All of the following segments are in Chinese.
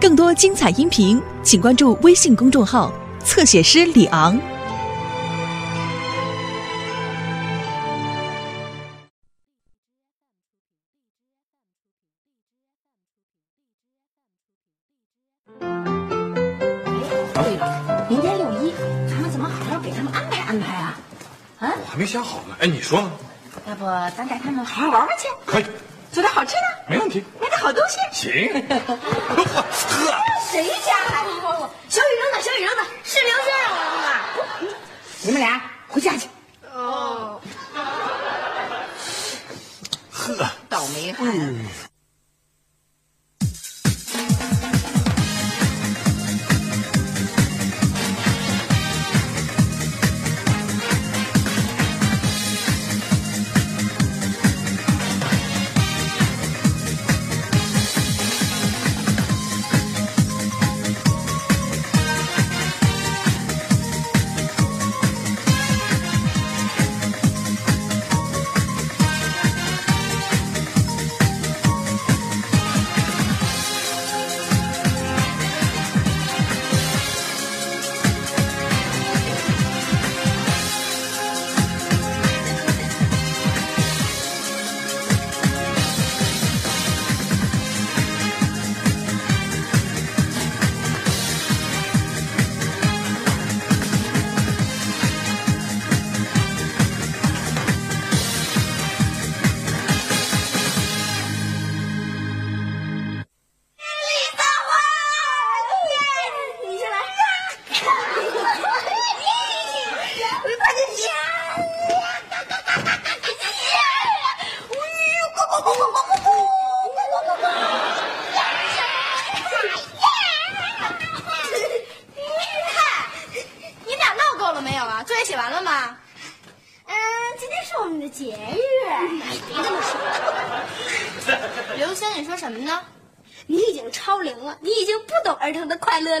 更多精彩音频，请关注微信公众号“侧写师李昂”。对了，明天六一，咱们怎么好好给他们安排安排啊？啊，我还没想好呢。哎，你说呢？要不咱带他们好好玩玩去，可以，做点好吃的，没问题。买点好东西。行。呵，谁家孩子说小雨扔的，小雨扔的，是刘先生扔的。你们俩回家去。哦，呵，倒霉孩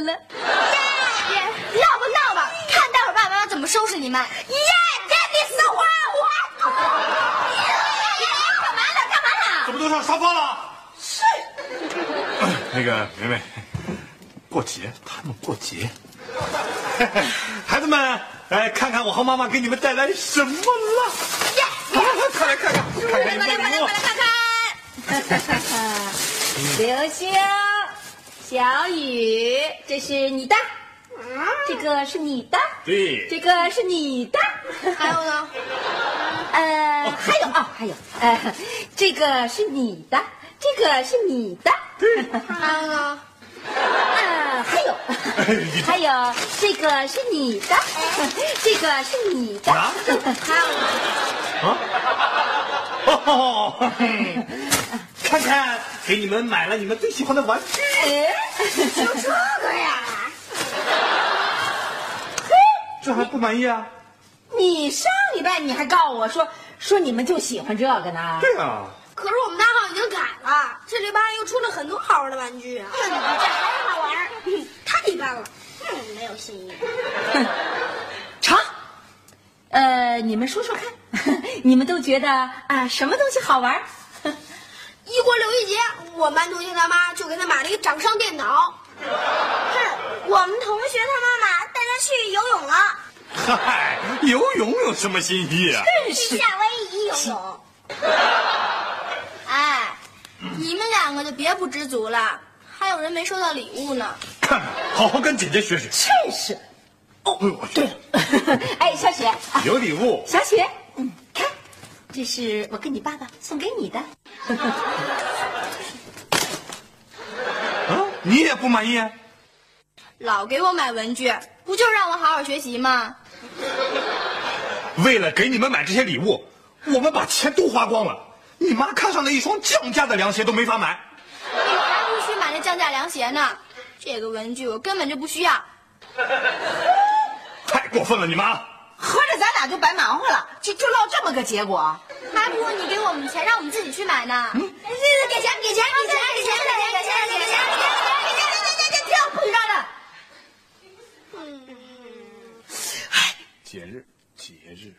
了。耶！闹吧闹吧，看待会儿爸爸妈妈怎么收拾你们。耶！耶！你死花我！干嘛呢？干嘛呢？怎么都上沙发了？是。那个梅梅，过节，他们过节。孩子们，来看看我和妈妈给你们带来什么了。耶！快来看看，看看你们的礼物。看看。流 星，小雨，这是你的，这个是你的，对。这个是你的，还有呢？呃，还有啊、还有，呃，这个是你的，这个是你的，还有呢？呃，还有，还有，这个是你的，这个是你的，啊？还有呢，啊！哦，看看，给你们买了你们最喜欢的玩具。哎，就这个呀？嘿 这还不满意啊？你上礼拜你还告诉我说说你们就喜欢这个呢，对啊。可是我们大号已经改了，这礼拜又出了很多好玩的玩具啊。这还好玩儿？嗯太一般了，嗯，没有新意。成。呃，你们说说看，你们都觉得啊什么东西好玩？一锅六一节，我们班同学他妈就给他买了一个掌上电脑。哼，我们同学他妈妈带他去游泳了，嗨，游泳有什么新意啊？去夏威夷游泳。哎，你们两个就别不知足了，还有人没收到礼物呢。看看，好好跟姐姐学学。真是。哦，哎呦我去，哎，小雪，啊有礼物。小雪，嗯，看，这是我跟你爸爸送给你的。啊，你也不满意？老给我买文具，不就是让我好好学习吗？为了给你们买这些礼物，我们把钱都花光了。你妈看上了一双降价的凉鞋都没法买。你还不去买那降价凉鞋呢？这个文具我根本就不需要。太过分了，你妈！合着咱俩就白忙活了，就就落这么个结果。还不如你给我们钱，让我们自己去买呢。给钱，给钱，给钱，给钱，给钱，给钱，给钱，给钱，给钱，给钱，给钱，跳不许让的。节日，节日，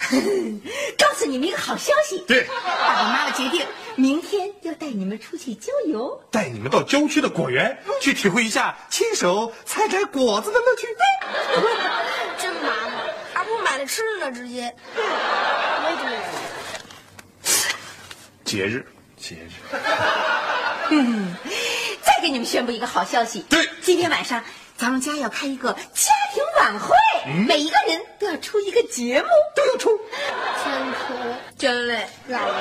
告诉你们一个好消息，对，爸爸妈妈决定明天要带带你们出去郊游。带你们到郊区的果园去体会一下亲手采摘果子的乐趣。真麻烦，还不如买了吃的呢，直接。没主人。节日，节日，嗯。再给你们宣布一个好消息，对。今天晚上咱们家要开一个晚会，每一个人都要出一个节目，都要出。真哭，真嘞。老了。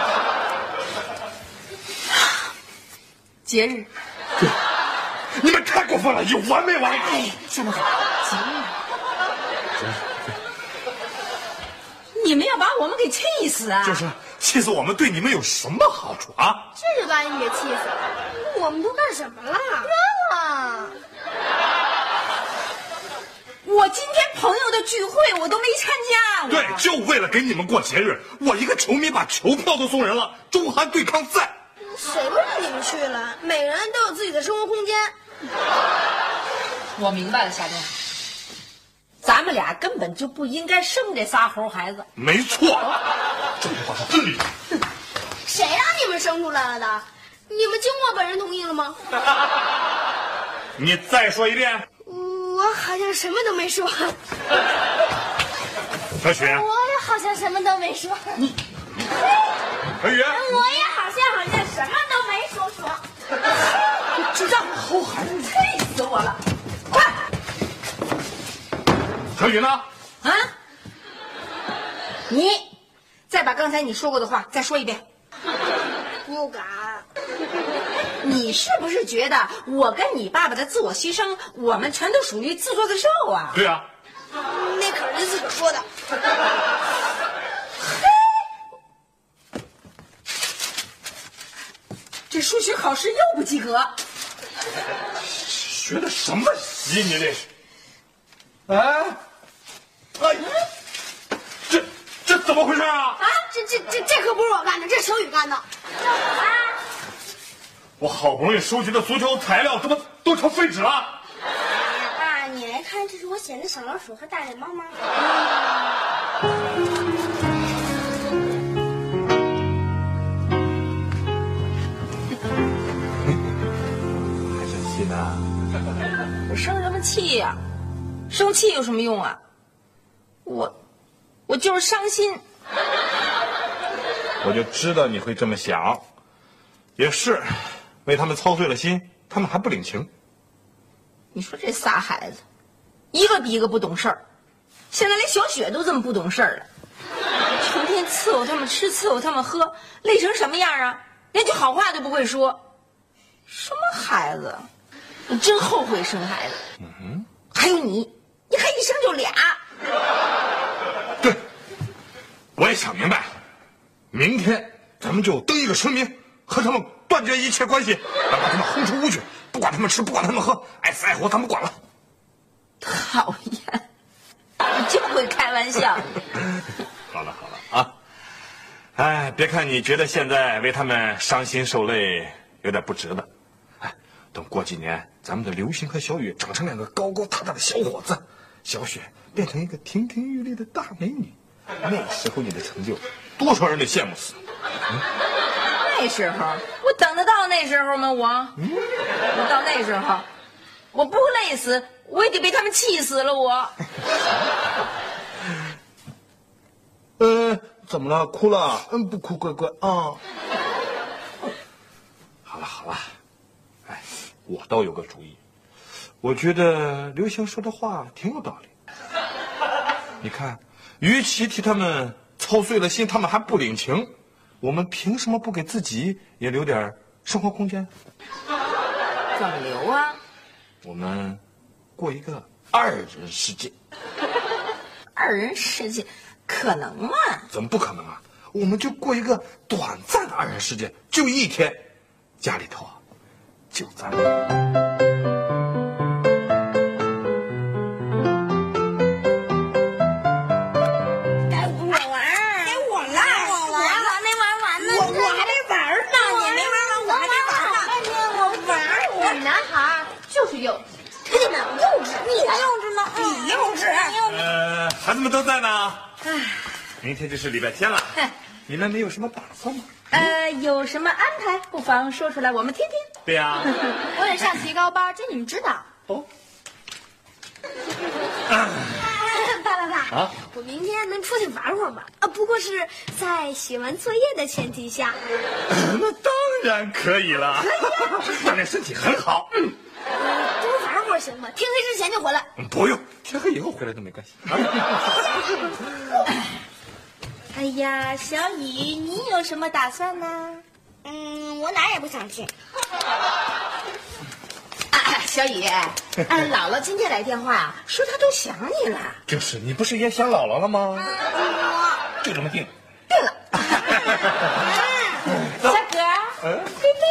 节日，你们太过分了，有完没完？哎，夏东海，节日，你们要把我们给气死啊！就是气死我们，对你们有什么好处啊？这就把你给气死了。我们都干什么了？啊！我今天朋友的聚会我都没参加，对，就为了给你们过节日，我一个球迷把球票都送人了。中韩对抗赛，谁不让你们去了？每个人都有自己的生活空间。我明白了，夏东海，咱们俩根本就不应该生这仨猴孩子。没错，这句话是真理。谁让你们生出来了的？你们经过本人同意了吗？你再说一遍，我好像什么都没说。小雪，我也好像什么都没说。你，小雨，我也好像好像什么都没说说。智障好孩子，气死我了！快小雨呢？啊！你再把刚才你说过的话再说一遍。不敢。你是不是觉得我跟你爸爸的自我牺牲，我们全都属于自作自受啊？对啊，那可是你自个儿说的。嘿这数学考试又不及格。学的什么习你这是？哎，哎，这这怎么回事啊？啊，这这这这可不是我干的，这是小雨干的。我好不容易收集的足球材料，怎么都成废纸了？爸，你来看，这是我写的小老鼠和大脸猫吗？还生气呢？我生什么气呀、生气有什么用啊？我，我就是伤心。我就知道你会这么想，也是，为他们操碎了心，他们还不领情。你说这仨孩子，一个比一个不懂事儿，现在连小雪都这么不懂事儿了，成天伺候他们吃，伺候他们喝，累成什么样啊？连句好话都不会说，什么孩子？你真后悔生孩子。嗯哼，还有你，你还一生就俩。对，我也想明白了，明天咱们就登一个声明，和他们断绝一切关系，把他们轰出屋去，不管他们吃，不管他们喝，爱死爱活咱们管了。讨厌，你就会开玩笑。好了好了啊，哎，别看你觉得现在为他们伤心受累有点不值得，哎，等过几年，咱们的刘星和小雨长成两个高高大大的小伙子，小雪变成一个亭亭玉立的大美女，那时候你的成就，多少人得羡慕死。那时候我等得到那时候吗？我，我到那时候，我不累死，我也得被他们气死了。我，呃，怎么了？哭了？嗯，不哭，乖乖啊。好了好了，哎，我倒有个主意，我觉得刘星说的话挺有道理。你看，与其替他们操碎了心，他们还不领情，我们凭什么不给自己也留点生活空间？怎么留啊？我们过一个二人世界，二人世界可能吗？怎么不可能啊？我们就过一个短暂的二人世界，就一天，家里头啊，就咱们。孩子们都在呢。哎，明天就是礼拜天了。你们没有什么打算吗？呃，有什么安排，不妨说出来，我们听听。对呀、我得上提高班，这你们知道。哦，爸爸爸，啊我明天能出去玩会儿吗？啊，不过是在写完作业的前提下。那当然可以了，锻炼身体很好。嗯，会儿行吗？天黑之前就回来。不用，天黑以后回来都没关系。哎呀，小雨，你有什么打算呢？嗯，我哪儿也不想去。啊，小雨，啊，姥姥今天来电话说她都想你了。就是，你不是也想姥姥了吗？就这么定。对了，小哥，贝贝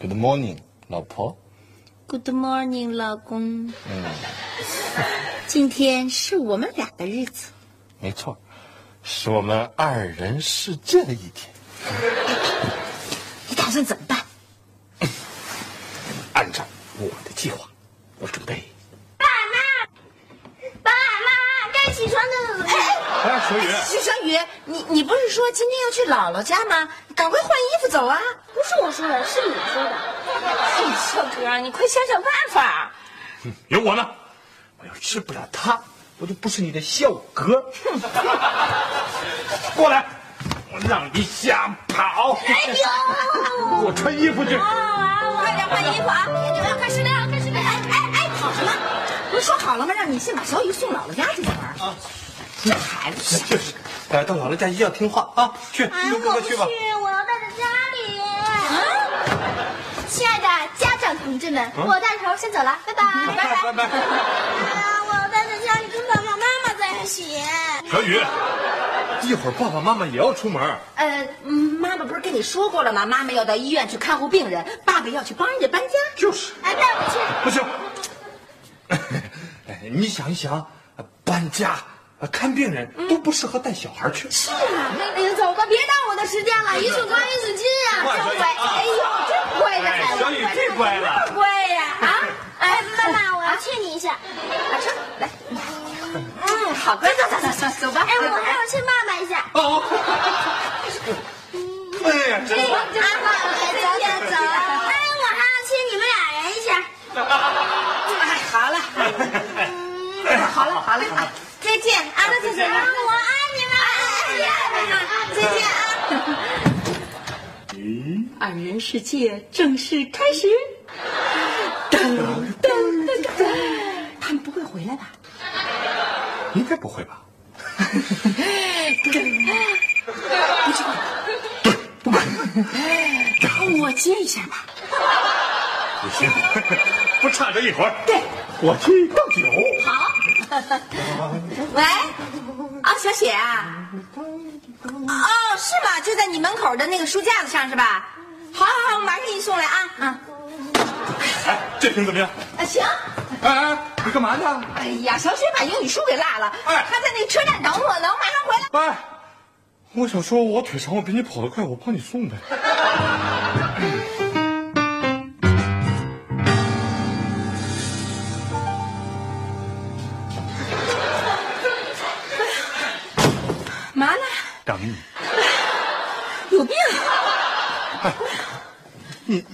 ，Good morning，老婆。Good morning，老公。嗯今天是我们俩的日子。没错，是我们二人世界的一天。你打算怎么办？按照我的计划，我准备。爸妈，爸妈该起床了。哎，哎，小雨，小雨，你你不是说今天要去姥姥家吗？赶快换衣服走啊！不是我说的，是你说的。哎，小哥，你快想想办法。有我呢。我要吃不了他，我就不是你的小哥。过来，我让你瞎跑。哎呦，给我穿衣服去。快点换衣服啊！你们快十点了，是说好了吗？让你先把小雨送姥姥家去再玩。啊，这孩子，就是，哎，到姥姥家一定要听话啊！去，哎，跟哥哥去吧。我要待在家里。亲爱的家长同志们，我带头先走了，拜拜。拜拜拜。啊，我要待在家里跟爸爸妈妈在一起。小雨，一会儿爸爸妈妈也要出门。呃，嗯妈妈不是跟你说过了吗？妈妈要到医院去看护病人，爸爸要去帮人家搬家。就是，哎，带我去。不行。哎，你想一想，搬家、看病人都不适合带小孩去。是啊，哎呀，走吧，别耽误我的时间了，一束光一束金啊！快真乖，哎呦，真乖呀小雨最乖了。乖呀！啊，哎，妈妈，我要亲你一下。来，嗯，好，走走走走走走吧。哎，我还要亲爸爸一下。哦。哎呀，真啊，走走走。哎，我还要亲你们俩人一下。哎，好了，好嘞，好了啊，再见啊，再见，我爱你们，爱你们，再见啊。二人世界正式开始。噔噔噔噔，他们不会回来吧？应该不会吧？不知道。不管，我接一下吧。不行，不差这一会儿。对，我去倒酒。喂，啊，小雪啊，哦，是吗？就在你门口的那个书架子上是吧？好好好，我马上给你送来啊。啊，哎，这瓶怎么样？啊行。哎哎，你干嘛呢？哎呀，小雪把英语书给落了，哎她在那车站等我呢，我马上回来。哎，我想说，我腿长，我比你跑得快，我帮你送呗。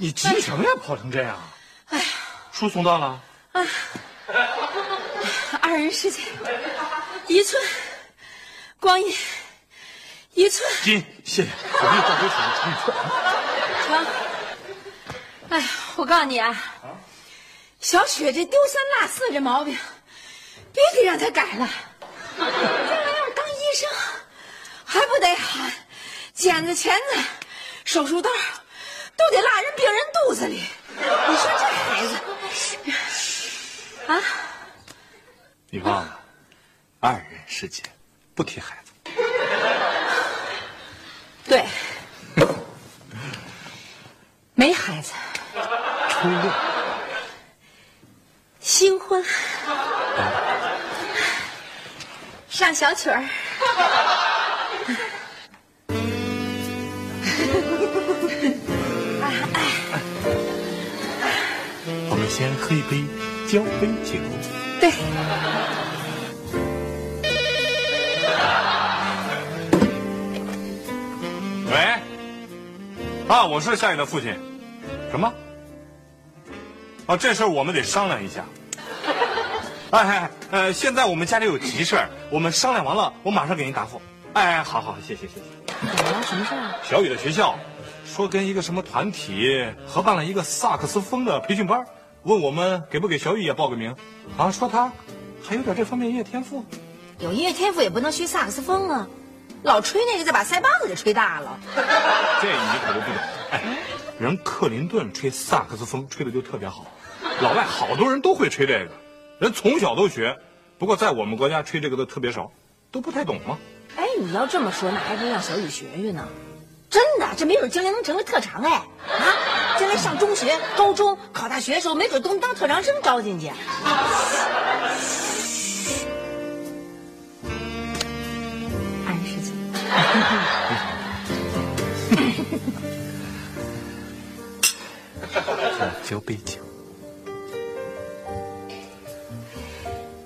你你急什么呀？跑成这样？哎，书送到了。二人世界，一寸光阴一寸金，谢谢。我给你倒杯水，冲一成。哎呀，我告诉你啊，小雪这丢三落四这毛病，必须让她改了。将来要是当医生，还不得喊剪子、钳子、手术刀，都得落人病人肚子里。你说这孩子，啊？你忘了，二人世界，不提孩子。对，没孩子，初恋，新婚，上小曲儿。喝一杯交杯酒。对，喂，啊，我是夏雨的父亲。什么？啊，这事儿我们得商量一下。哎哎，呃，现在我们家里有急事儿，我们商量完了，我马上给您答复。哎，好好，谢谢谢谢。怎么了？什么事儿啊？小雨的学校说跟一个什么团体合办了一个萨克斯风的培训班，问我们给不给小雨也报个名。啊，说他还有点这方面音乐天赋。有音乐天赋也不能学萨克斯风啊，老吹那个再把腮帮子给吹大了。这你可就不懂。哎，人克林顿吹萨克斯风吹的就特别好，老外好多人都会吹这个，人从小都学。不过在我们国家吹这个的特别少，都不太懂吗。哎，你要这么说，那还不如让小雨学学呢。真的，这没准将来能成为特长哎！啊，将来上中学、高中、考大学的时候，没准都能当特长生招进去。二人世界。交杯酒。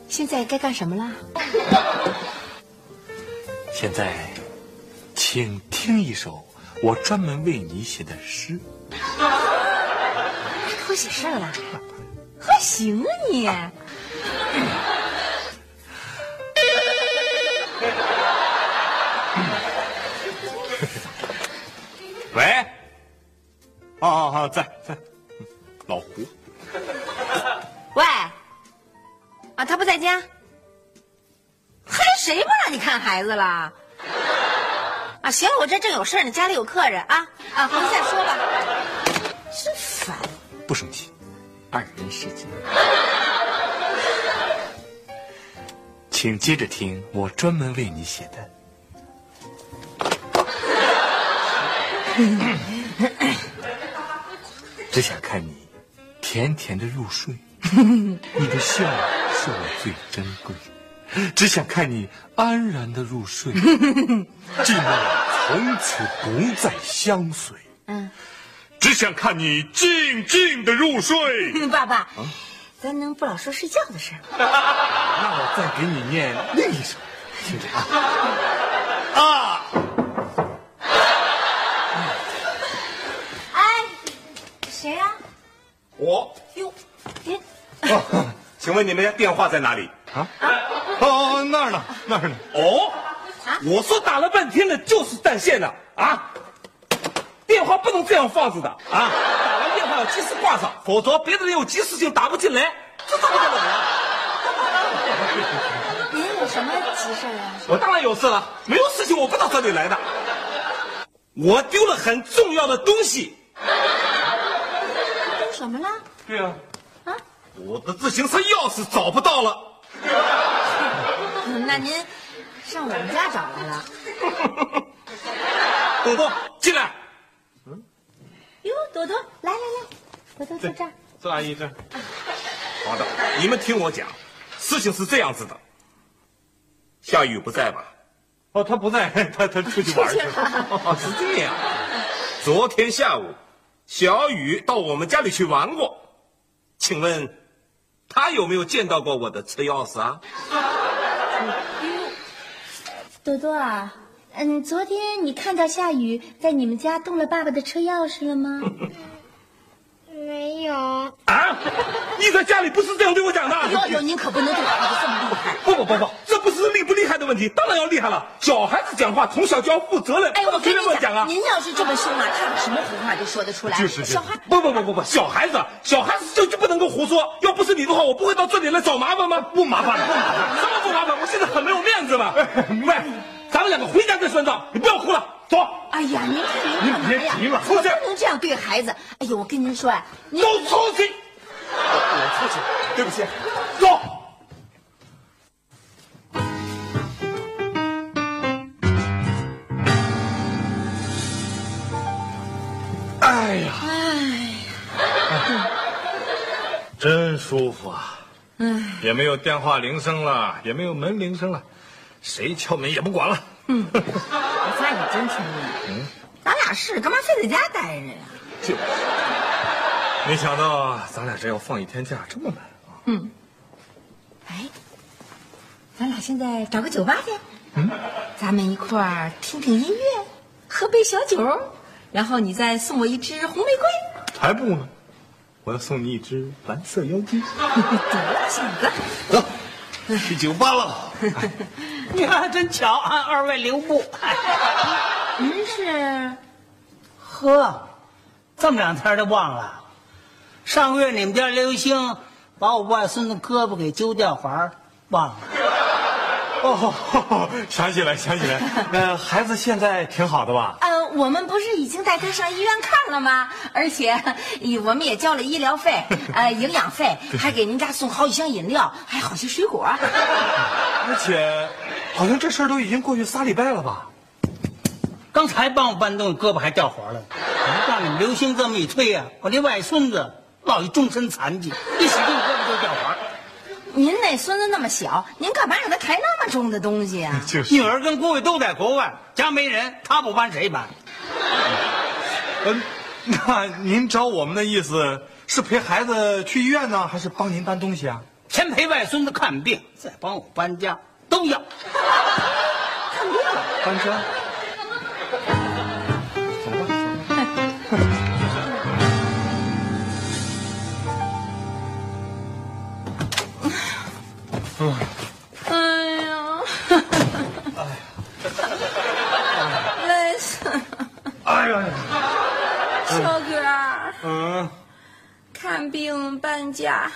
现在该干什么了？现在，请听一首我专门为你写的诗。还给我写事儿了？还行啊你！喂，啊啊啊，在在，老胡，喂，啊，他不在家。嗨，谁不让你看孩子了？啊，行了，我这正有事儿呢，家里有客人啊啊，回去再说吧。真烦。不生气，二人世界。请接着听我专门为你写的。只想看你甜甜的入睡，你的笑是我最珍贵。只想看你安然的入睡，寂寞从此不再相随。嗯，只想看你静静的入睡。爸爸，咱能不老说睡觉的事吗？那我再给你念另一首，听着啊。啊，哎，谁呀、我，哟，您哦，请问你们家电话在哪里？啊？哦，那儿呢，那儿呢。哦，我说打了半天了，就是断线了啊！电话不能这样放着的啊！打完电话要及时挂上，否则别的人有急事情打不进来，这怎么可能啊？您有什么急事啊？我当然有事了，没有事情我不到这里来的。我丢了很重要的东西。丢什么了？对啊，啊？我的自行车钥匙找不到了。嗯 那您上我们家找来了？朵朵，进来。哟，朵朵，来来来，朵朵坐这儿。坐阿姨这儿。好的，你们听我讲，事情是这样子的。夏雨不在吧？哦，他不在，他他出去玩去了。哦，是这样。昨天下午，小雨到我们家里去玩过，请问，他有没有见到过我的车钥匙啊？朵朵啊，嗯，昨天你看到夏雨在你们家动了爸爸的车钥匙了吗？没有。啊！你在家里不是这样对我讲的？哟哟，您可不能对孩子这么厉害。不不不不，这不是厉不厉害的问题，当然要厉害了。小孩子讲话从小就要负责任，哎，我随跟你便乱讲啊！您要是这么凶啊，他有什么胡话都说得出来。就是小孩，不不不不不，小孩子，小孩子就就不能够胡说。要不是你的话，我不会到这里来找麻烦吗？不麻烦，不麻烦，什么不麻烦？我现在很没有面子嘛。喂，咱们两个回家再算账，你不要哭了，走。哎呀，您看您干嘛呀？别急了可不能这样对孩子。哎呦，我跟您说啊，您都出去！我出去，对不起，走。哎呀，真舒服啊！嗯，也没有电话铃声了，也没有门铃声了，谁敲门也不管了。我发现你真聪明。咱俩是干嘛非在家待着呀？就是，没想到咱俩这要放一天假这么难啊！嗯哎，咱俩现在找个酒吧去，嗯，咱们一块儿听听音乐，喝杯小酒，然后你再送我一支红玫瑰。才不呢！我要送你一只蓝色妖姬。得了，小子，走，去酒吧了。你看真巧啊，二位留步。您是？呵，这么两天就忘了。上个月你们家刘星把我外孙子胳膊给揪掉环，忘了。哦，想起来，想起来。呃，孩子现在挺好的吧？呃，我们不是已经带他上医院看了吗？而且，我们也交了医疗费，呃，营养费，还给您家送好几箱饮料，还好些水果。而且，好像这事儿都已经过去仨礼拜了吧？刚才帮我搬东西，胳膊还掉环了。我让你们刘星这么一推呀，我那外孙子落一终身残疾，一使劲胳膊就掉环。您那孙子那么小，您干嘛让他抬那么重的东西啊？就是。女儿跟姑爷都在国外，家没人，他不搬谁搬？嗯，那您找我们的意思是陪孩子去医院呢，还是帮您搬东西啊？先陪外孙子看病，再帮我搬家，都要。看病，搬家。走吧。嗯。哎呀！累死了！哎呀！小哥，嗯，看病搬家，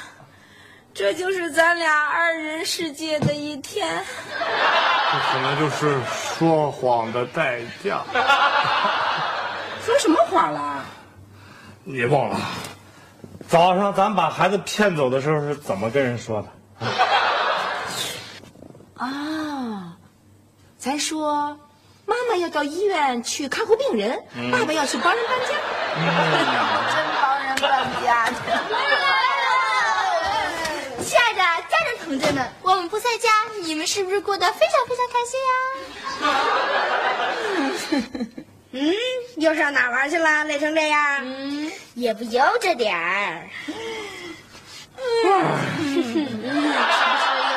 这就是咱俩二人世界的一天。这可能就是说谎的代价。说什么谎了？你忘了，早上咱把孩子骗走的时候是怎么跟人说的？啊，咱说妈妈要到医院去看护病人，爸爸要去帮人搬家。真帮人搬家去。亲爱的家人同志们，我们不在家，你们是不是过得非常非常开心呀？嗯，又上哪玩去了？累成这样？嗯，也不悠着点儿。是不是又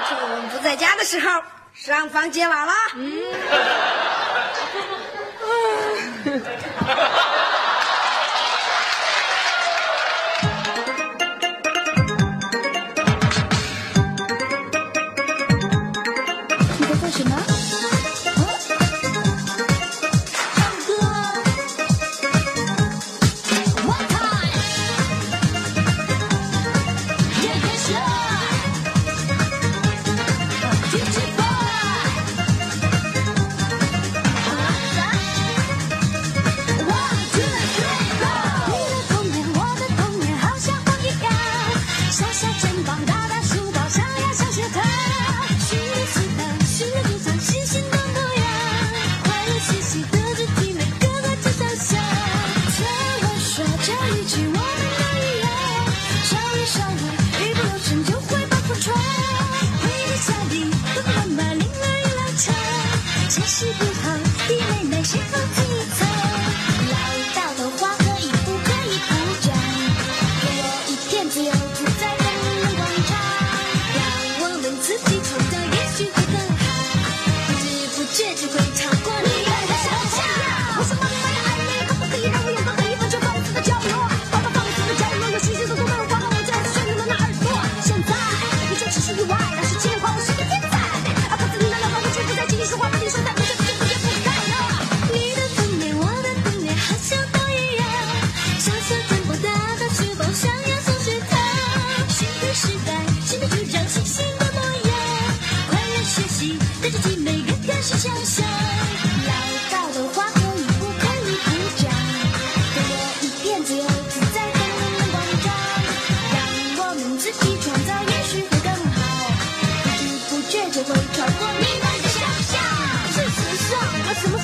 趁我们不在家的时候上房揭瓦了？嗯。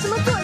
什么做？